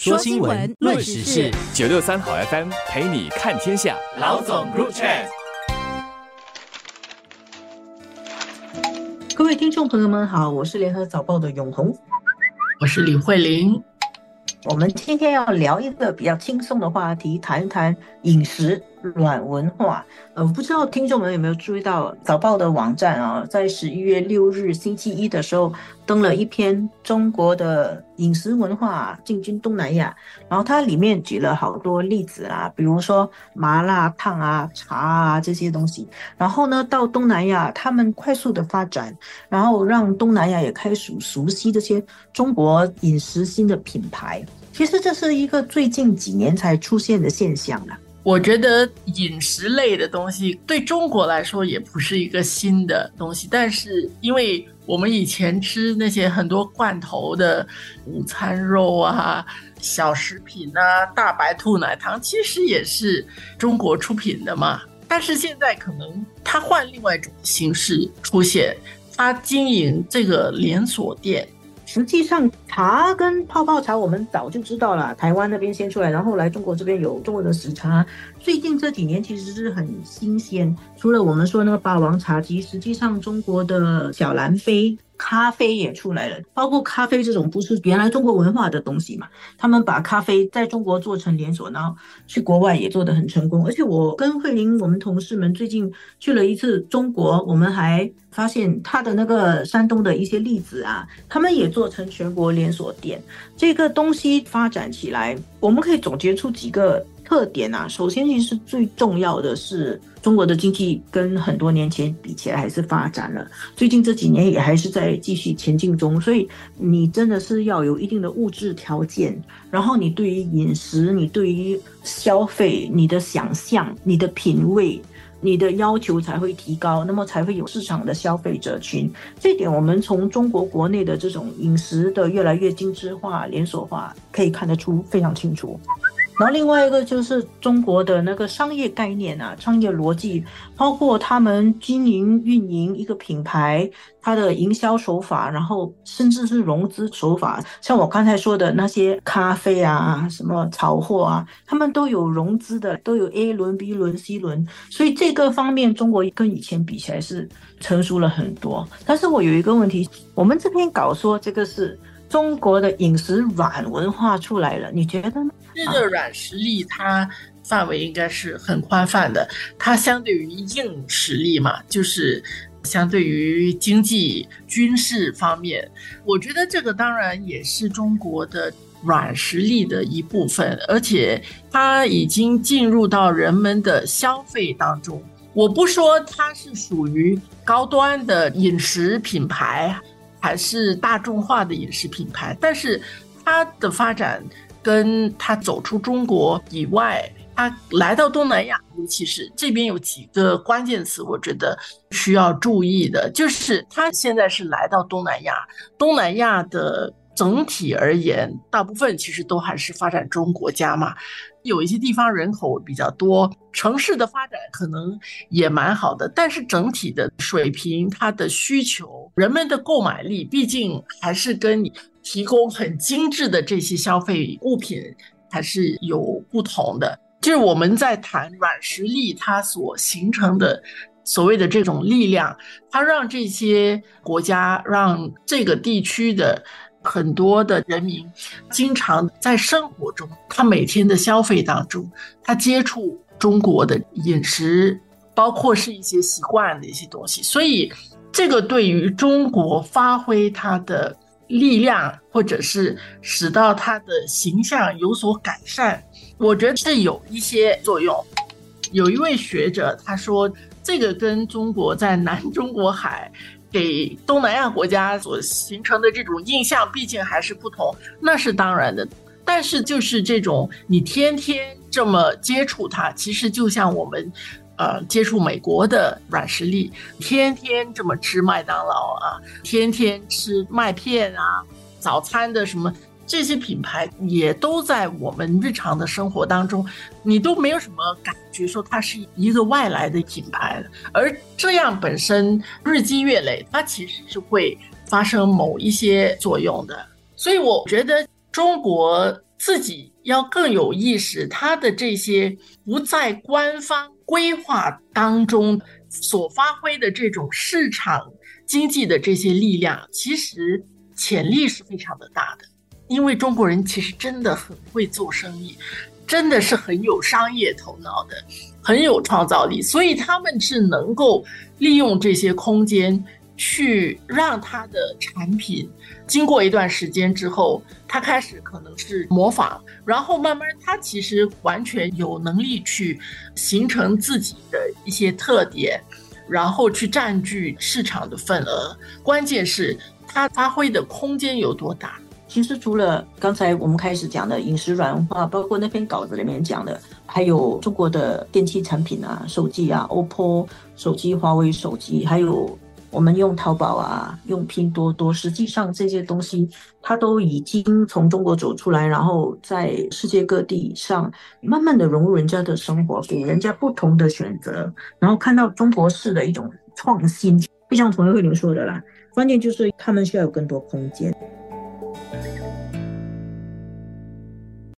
说新闻，论时事，九六三好 FM 陪你看天下。老总 Group Chat，各位听众朋友们好，我是联合早报的永红，我是李慧玲。我们今天要聊一个比较轻松的话题，谈一谈饮食软文化。呃，不知道听众们有没有注意到早报的网站啊，在十一月六日星期一的时候登了一篇中国的饮食文化进军东南亚，然后它里面举了好多例子啦，比如说麻辣烫啊、茶啊这些东西。然后呢，到东南亚他们快速的发展，然后让东南亚也开始熟悉这些中国饮食新的品牌。其实这是一个最近几年才出现的现象了。我觉得饮食类的东西对中国来说也不是一个新的东西，但是因为我们以前吃那些很多罐头的午餐肉啊、小食品啊、大白兔奶糖，其实也是中国出品的嘛。但是现在可能它换另外一种形式出现，它经营这个连锁店。实际上，茶跟泡泡茶我们早就知道了，台湾那边先出来，然后来中国这边有中国的时茶。最近这几年其实是很新鲜，除了我们说那个霸王茶姬，实际上中国的小蓝杯。咖啡也出来了，包括咖啡这种不是原来中国文化的东西嘛？他们把咖啡在中国做成连锁，然后去国外也做得很成功。而且我跟慧玲，我们同事们最近去了一次中国，我们还发现他的那个山东的一些例子啊，他们也做成全国连锁店。这个东西发展起来，我们可以总结出几个。特点啊，首先其实最重要的是中国的经济跟很多年前比起来还是发展了，最近这几年也还是在继续前进中，所以你真的是要有一定的物质条件，然后你对于饮食、你对于消费、你的想象、你的品味、你的要求才会提高，那么才会有市场的消费者群。这点我们从中国国内的这种饮食的越来越精致化、连锁化可以看得出非常清楚。然后另外一个就是中国的那个商业概念啊，商业逻辑，包括他们经营运营一个品牌，它的营销手法，然后甚至是融资手法，像我刚才说的那些咖啡啊，什么炒货啊，他们都有融资的，都有 A 轮、B 轮、C 轮，所以这个方面中国跟以前比起来是成熟了很多。但是我有一个问题，我们这边搞说这个是。中国的饮食软文化出来了，你觉得呢？这个软实力它范围应该是很宽泛的，它相对于硬实力嘛，就是相对于经济、军事方面，我觉得这个当然也是中国的软实力的一部分，而且它已经进入到人们的消费当中。我不说它是属于高端的饮食品牌。还是大众化的饮食品牌，但是它的发展跟它走出中国以外，它来到东南亚，尤其是这边有几个关键词，我觉得需要注意的，就是它现在是来到东南亚，东南亚的。整体而言，大部分其实都还是发展中国家嘛，有一些地方人口比较多，城市的发展可能也蛮好的，但是整体的水平，它的需求，人们的购买力，毕竟还是跟你提供很精致的这些消费物品还是有不同的。就是我们在谈软实力，它所形成的所谓的这种力量，它让这些国家，让这个地区的。很多的人民经常在生活中，他每天的消费当中，他接触中国的饮食，包括是一些习惯的一些东西，所以这个对于中国发挥它的力量，或者是使到它的形象有所改善，我觉得是有一些作用。有一位学者他说，这个跟中国在南中国海。给东南亚国家所形成的这种印象，毕竟还是不同，那是当然的。但是就是这种你天天这么接触它，其实就像我们，呃，接触美国的软实力，天天这么吃麦当劳啊，天天吃麦片啊，早餐的什么。这些品牌也都在我们日常的生活当中，你都没有什么感觉说它是一个外来的品牌，而这样本身日积月累，它其实是会发生某一些作用的。所以我觉得中国自己要更有意识，他的这些不在官方规划当中所发挥的这种市场经济的这些力量，其实潜力是非常的大的。因为中国人其实真的很会做生意，真的是很有商业头脑的，很有创造力，所以他们是能够利用这些空间。去让他的产品经过一段时间之后，他开始可能是模仿，然后慢慢他其实完全有能力去形成自己的一些特点，然后去占据市场的份额。关键是他发挥的空间有多大。其实除了刚才我们开始讲的饮食软化，包括那篇稿子里面讲的，还有中国的电器产品啊、手机啊，OPPO 手机、华为手机，还有。我们用淘宝啊，用拼多多，实际上这些东西它都已经从中国走出来，然后在世界各地上慢慢的融入人家的生活，给人家不同的选择，然后看到中国式的一种创新。就像同学会你说的啦，关键就是他们需要有更多空间。